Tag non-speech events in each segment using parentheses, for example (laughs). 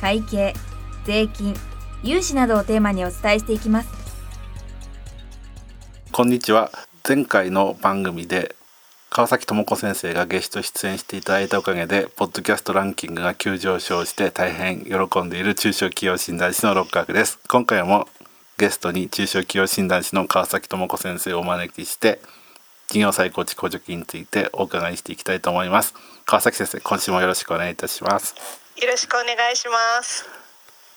会計税金融資などをテーマにお伝えしていきます。こんにちは。前回の番組で川崎智子先生がゲスト出演していただいたおかげでポッドキャストランキングが急上昇して大変喜んでいる中小企業診断士の六角です。今回もゲストに中小企業診断士の川崎智子先生をお招きして事業再構築補助金についてお伺いしていきたいと思います。川崎先生今週もよろしくお願いいたします。よろしくお願いします。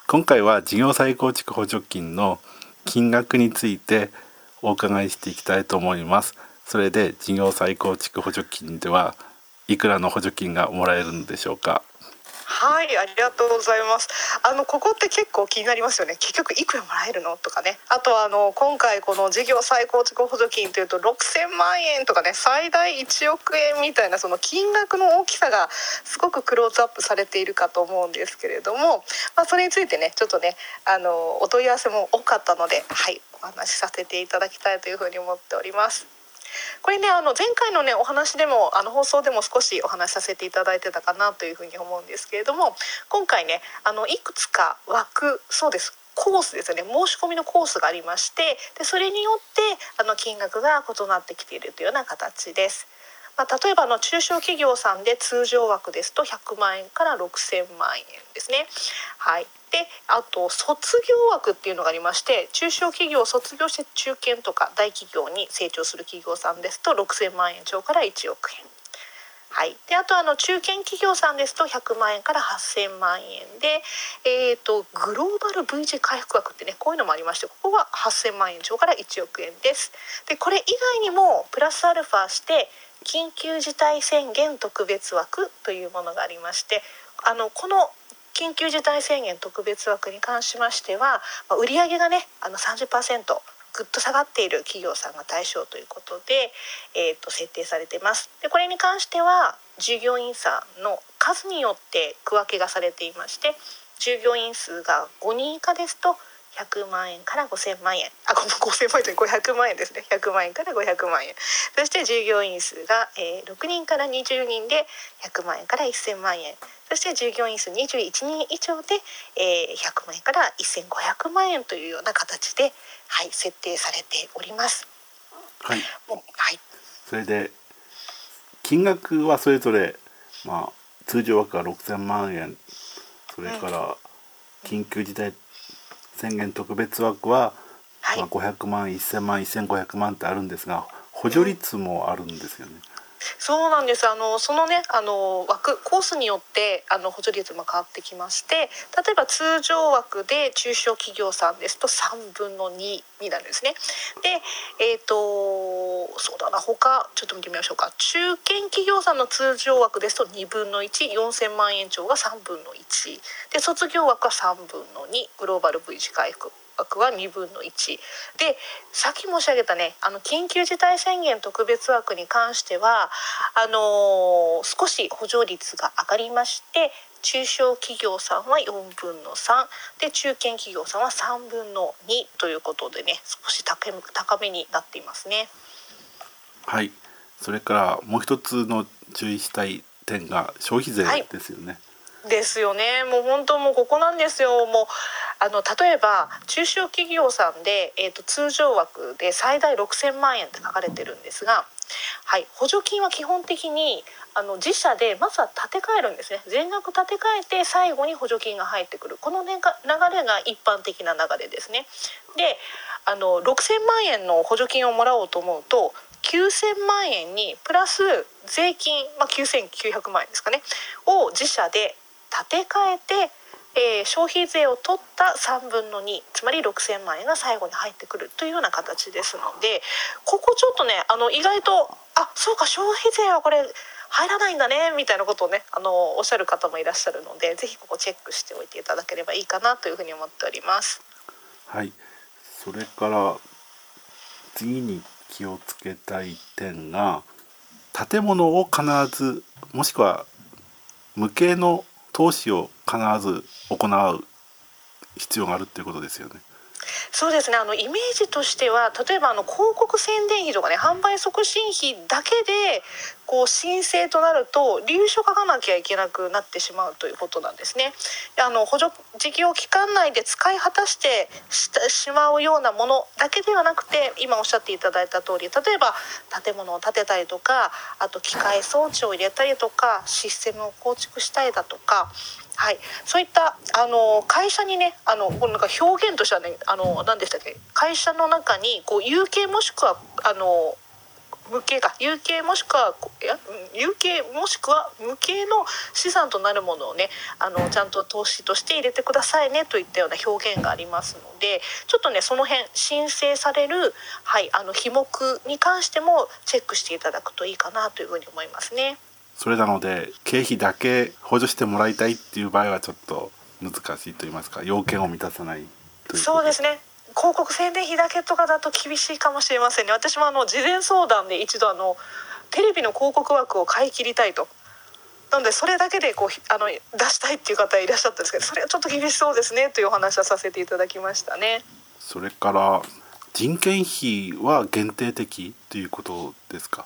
今回は事業再構築補助金の金額についてお伺いしていきたいと思います。それで事業再構築補助金ではいくらの補助金がもらえるんでしょうか？はいありがとうございます。あのここって結構気になりますよね。結局いくらもらえるの？とかね。あとはあの今回この事業再構築補助金というと6000万円とかね。最大1億円みたいなその金額の大きさがすごくクローズアップされているかと思うんですけれども、まあ、それについてねちょっとねあのお問い合わせも多かったのではいお話しさせていただきたいというふうに思っております。これねあの前回のねお話でもあの放送でも少しお話しさせていただいてたかなというふうに思うんですけれども今回ねあのいくつか枠そうですコースですね申し込みのコースがありましてでそれによってあの金額が異なってきているというような形です。まあ、例えばの中小企業さんで通常枠ですと100万円から6,000万円ですね。はい、であと卒業枠っていうのがありまして中小企業を卒業して中堅とか大企業に成長する企業さんですと6,000万円超から1億円。はい、であとあの中堅企業さんですと100万円から8,000万円で、えーと、グローバル V 字回復枠ってねこういうのもありましてここは8,000万円超から1億円です。でこれ以外にもプラスアルファして緊急事態宣言特別枠というものがありましてあのこの緊急事態宣言特別枠に関しましては、まあ、売上がねあの30%ぐっと下がっている企業さんが対象ということで、えー、と設定されてます。でこれに関しては従業員さんの数によって区分けがされていまして従業員数が5人以下ですと100万円から5000万円。あ5000万円じゃ500万円ですね。100万円から500万円。そして従業員数が、えー、6人から20人で100万円から1000万円。そして従業員数21人以上で、えー、100万円から1500万円というような形で、はい、設定されております。はい、はい、それで金額はそれぞれ、まあ、通常枠は6000万円。それから緊急事態宣言特別枠は、はい、まあ、500万1000万1500万ってあるんですが補助率もあるんですよね。そうなんです。あのそのねあの枠コースによってあの補助率も変わってきまして例えば通常枠で中小企業さんですと3分の2になるんですね。でえっ、ー、とそうだな他ちょっと見てみましょうか。中堅企業さんの通常枠ですと2分の14000万円超が3分の1で卒業枠は3分の2グローバル V 字回復。枠は2分の1でさっき申し上げたねあの緊急事態宣言特別枠に関してはあのー、少し補助率が上がりまして中小企業さんは4分の3で中堅企業さんは3分の2ということでね少し高めになっていますね。はいそれからもう一つの注意したい点が消費税ですよね。はいですよね。もう本当もうここなんですよ。もうあの例えば中小企業さんで、えーと、通常枠で最大6,000万円って書かれてるんですが、はい、補助金は基本的にあの自社でまずは立て替えるんですね。全額立て替えて最後に補助金が入ってくる。この、ね、流れが一般的な流れですね。であの6,000万円の補助金をもらおうと思うと9,000万円にプラス税金、まあ、9,900万円ですかね。を自社で立て替えて、えー、消費税を取った3分の2つまり6,000万円が最後に入ってくるというような形ですのでここちょっとねあの意外とあそうか消費税はこれ入らないんだねみたいなことをねあのおっしゃる方もいらっしゃるのでぜひここチェックしておいていただければいいかなというふうに思っております。はいそれから次に気をつけたい点が建物を必ずもしくは無形の投資を必ず行う必要があるっていうことですよね。そうですねあのイメージとしては例えばあの広告宣伝費とかね販売促進費だけでこう申請となると理由書書かなきゃいけなくなってしまうということなんですね。あの補助事業期間内で使い果たしてしまうようなものだけではなくて今おっしゃっていただいた通り例えば建物を建てたりとかあと機械装置を入れたりとかシステムを構築したりだとかはい、そういったあの会社にねあのなんか表現としてはねあの何でしたっけ？会社の中にこう有形もしくはあの無形か。有形もしくはいや有形もしくは無形の資産となるものをねあのちゃんと投資として入れてくださいねといったような表現がありますのでちょっとねその辺申請される、はい、あの費目に関してもチェックしていただくといいかなというふうに思いますね。それなので経費だけ補助してもらいたいっていう場合はちょっと難しいと言いますか要件を満たさないというそうですね。広告宣伝費だけとかだと厳しいかもしれませんね。私もあの事前相談で一度あのテレビの広告枠を買い切りたいと。なのでそれだけでこうひあの出したいっていう方いらっしゃったんですけどそれはちょっと厳しそうですねというお話はさせていただきましたね。それから人件費は限定的ということですか？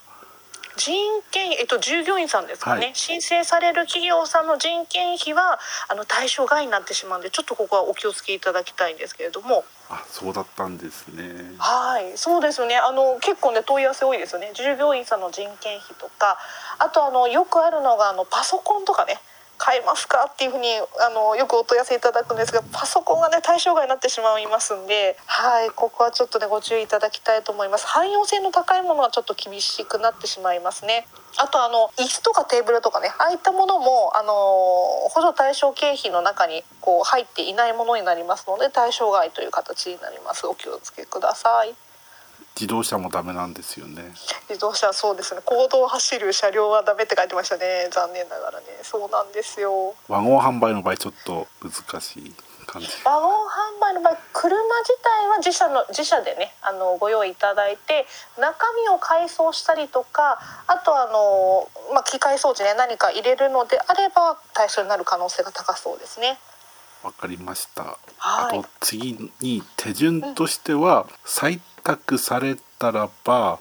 人件費、えっと、従業員さんですかね、はい申請される企業さんの人件費はあの対象外になってしまうんでちょっとここはお気をつけいただきたいんですけれどもあそうだったんですねはい、そうですよね。あの結構ね問い合わせ多いですよね。従業員さんの人件費とか、あとあのよくあるのがあのパソコンとかね。買えますかっていうふうにあのよくお問い合わせいただくんですがパソコンがね対象外になってしまいますんではいここはちょっとねご注意いただきたいと思います。汎用性の高いものはちょっと厳しくなってしまいますね。あとあの椅子とかテーブルとかねああいったものもあの補助対象経費の中にこう入っていないものになりますので対象外という形になります。お気をつけください。自動車もダメなんですよね。自動車はそうですね。公道を走る車両はダメって書いてましたね。残念ながらね。そうなんですよ。ワゴン販売の場合ちょっと難しい感じ。ワゴン販売の場合車自体は自社の自社でねあのご用意いただいて中身を改装したりとかあとあの、まあ、機械装置ね何か入れるのであれば対象になる可能性が高そうですね。わかりました、はいあと次に手順としては採択されたらば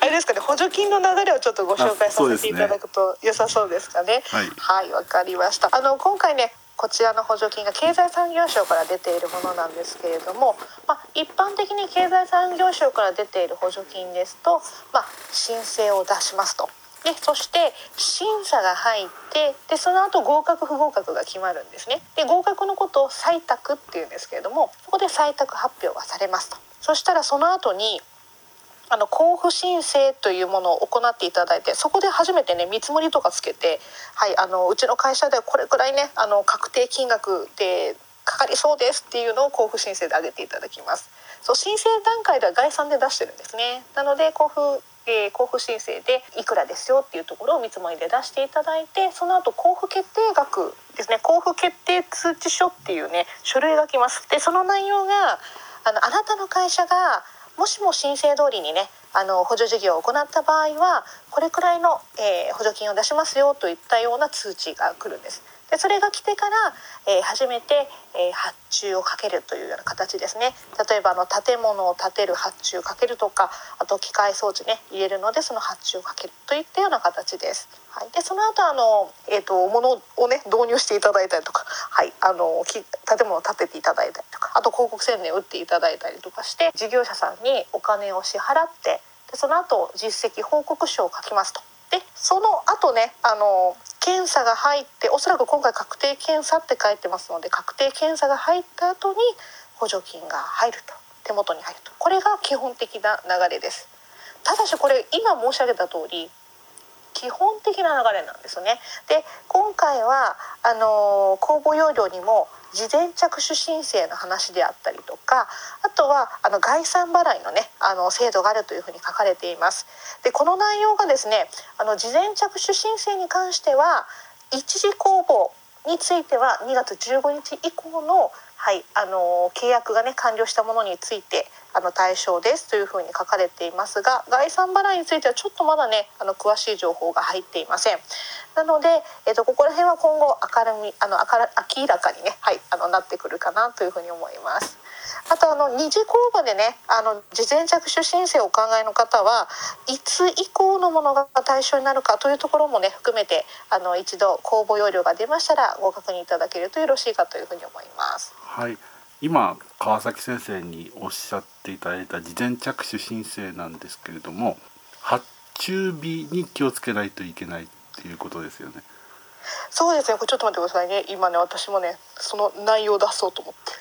あれですかね補助金の流れをちょっとご紹介させていただくと良さそうですかね。はいはい、わかりました。あの今回ね。こちらの補助金が経済産業省から出ているものなんですけれども、まあ、一般的に経済産業省から出ている補助金ですと、まあ、申請を出しますと。でそして審査が入ってでその後合格不合格が決まるんですねで合格のことを採択っていうんですけれどもそこで採択発表がされますとそしたらその後にあの交付申請というものを行っていただいてそこで初めてね見積もりとかつけて、はい、あのうちの会社ではこれくらいねあの確定金額でかかりそうですっていうのを交付申請で上げていただきます。そう申請段階では概算で出してるんですね。なので交付えー交付申請でいくらですよっていうところを見積もりで出していただいてその後交付決定額ですね交付決定通知書っていうね書類が来ますでその内容があのあなたの会社がもしも申請通りにねあの補助事業を行った場合はこれくらいの、えー補助金を出しますよといったような通知が来るんです。でそれが来てから、えー初めて、えー発注をかけるというような形ですね例えばあの建物を建てる発注をかけるとかあと機械装置ね入れるのでその発注をかけるといったような形です。はい、でその後あの、えー、と物をね導入していただいたりとか、はい、あの建物を建てていただいたりとかあと広告宣伝を打っていただいたりとかして事業者さんにお金を支払ってでその後実績報告書を書きますと。でその後ねあの検査が入っておそらく今回確定検査って書いてますので確定検査が入った後に補助金が入ると手元に入ると。これが基本的な流れです。ただしこれ今申し上げた通り基本的な流れなんですねで今回はあの公募要領にも事前着手申請の話であったりとかあとはあの概算払いのねあの制度があるというふうに書かれています。でこの内容がですねあの事前着手申請に関しては一時公募については2月15日以降のはい、あの契約がね完了したものについてあの対象ですというふうに書かれていますが概算払いについてはちょっとまだねあの詳しい情報が入っていません。なので、えっとここら辺は今後明るみあの明ら明らかにね、はい、あのなってくるかなというふうに思います。あとあの二次公募でねあの事前着手申請をお考えの方はいつ以降のものが対象になるかというところもね含めてあの一度公募要領が出ましたらご確認いただけるとよろしいかというふうに思います。はい今川崎先生におっしゃっていただいた事前着手申請なんですけれども発注日に気をつけないといけないっていうことですよね。そうですねこれちょっと待ってくださいね今ね私もねその内容を出そうと思って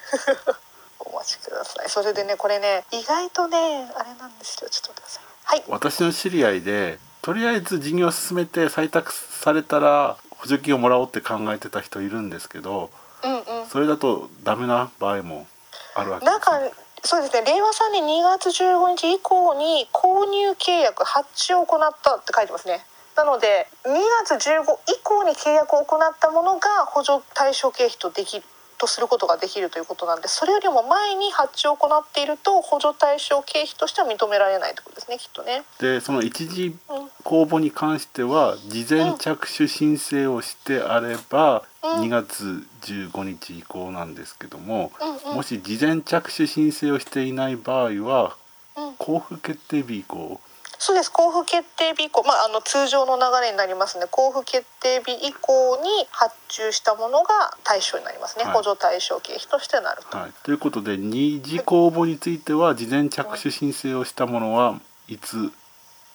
お待ちください。それでねこれね意外とねあれなんですよ。ちょっと待ってください。はい。私の知り合いでとりあえず事業を進めて採択されたら補助金をもらおうって考えてた人いるんですけどうんうん。それだとダメな場合もあるわけなんかそうですね。令和3年2月15日以降に購入契約発注を行ったって書いてますね。なので2月15以降に契約を行ったものが補助対象経費とできとすることができるということなんでそれよりも前に発注を行っていると補助対象経費としては認められないということですねきっとね。でその一次うん公募に関しては事前着手申請をしてあればうん。2月15日以降なんですけどもうんうん。もし事前着手申請をしていない場合はうん。交付決定日以降そうです。交付決定日以降、まあ、あの通常の流れになりますね交付決定日以降に発注したものが対象になりますね、はい。補助対象経費としてなると。はい、ということで二次公募については事前着手申請をしたものはいつ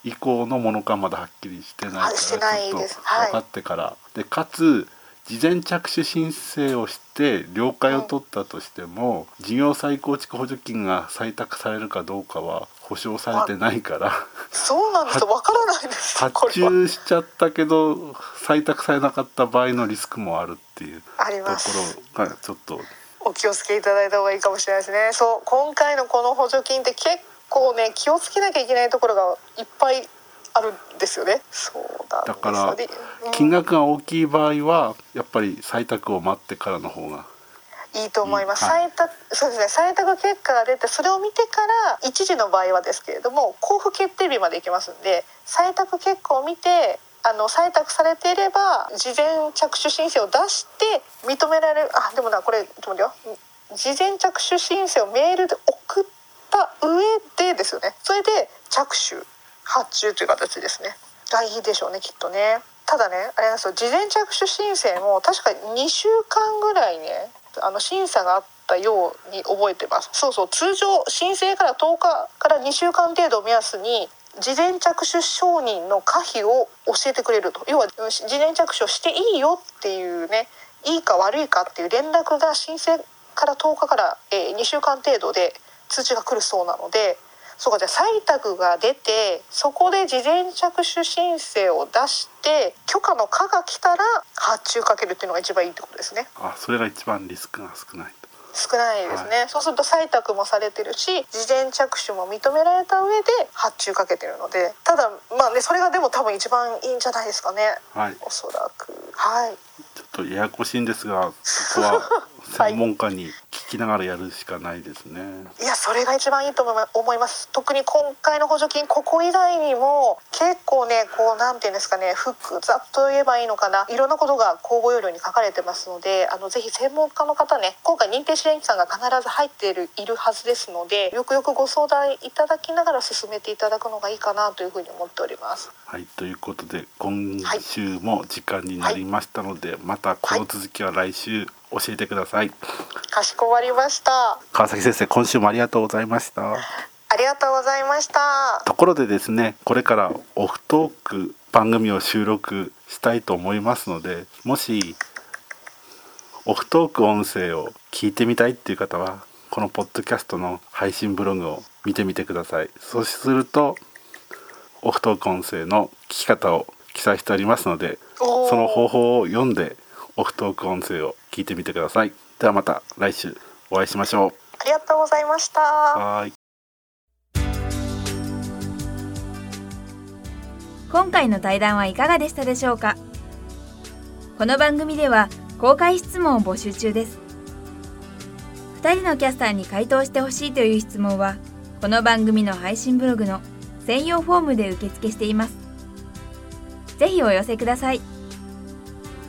以降のものかまだはっきりしてないからはい分かってから、でかつ事前着手申請をして了解を取ったとしても、事業再構築補助金が採択されるかどうかは保証されてないからそうなんですよ。わからないです。発注しちゃったけど採択されなかった場合のリスクもあるっていうところがちょっと。お気をつけいただいた方がいいかもしれないですね。そう今回のこの補助金って結構ね気をつけなきゃいけないところがいっぱいあるんですよね。そうだから金額が大きい場合はやっぱり採択を待ってからの方がいいと思います、はい。採択そうですね。採択結果が出てそれを見てから一時の場合はですけれども交付決定日までいきますんで採択結果を見てあの採択されていれば事前着手申請を出して認められるあでもなこれちょっと待ってよ。事前着手申請をメールで送った上でですよね。それで着手発注という形ですね。がいいでしょうねきっとね。ただねあれなんですよ。事前着手申請も確か2週間ぐらいねあの審査があったように覚えてます。そうそう通常申請から10日から2週間程度を目安に事前着手承認の可否を教えてくれると。要は事前着手をしていいよっていうねいいか悪いかっていう連絡が申請から10日から、え2週間程度で通知が来るそうなのでそうかじゃあ採択が出てそこで事前着手申請を出して許可の可が来たら発注かけるっていうのが一番いいってことですね。あそれが一番リスクが少ないと。少ないですね、そうすると採択もされてるし事前着手も認められた上で発注かけてるので。ただまあねそれがでも多分一番いいんじゃないですかね。はい。おそらく。はい。ちょっとややこしいんですがそこは (laughs) 専門家に聞きながらやるしかないですね、いやそれが一番いいと思います。特に今回の補助金ここ以外にも結構ねこうなんていうんですかね複雑と言えばいいのかな。いろんなことが公募要領に書かれてますのであのぜひ専門家の方ね今回認定支援機関が必ず入っているいるはずですのでよくよくご相談いただきながら進めていただくのがいいかなというふうに思っております。はいということで今週も時間になりましたので、またこの続きは来週教えてください、かしこまりました。川崎先生今週もありがとうございましたありがとうございました。ところでですねこれからオフトーク番組を収録したいと思いますのでもしオフトーク音声を聞いてみたいっていう方はこのポッドキャストの配信ブログを見てみてくださいそうするとオフトーク音声の聞き方を記載しておりますのでその方法を読んでオフトーク音声を聞聞いてみてください。ではまた来週お会いしましょう。ありがとうございました。はい。今回の対談はいかがでしたでしょうか？この番組では公開質問を募集中です。2人のキャスターに回答してほしいという質問はこの番組の配信ブログの専用フォームで受付しています。ぜひお寄せください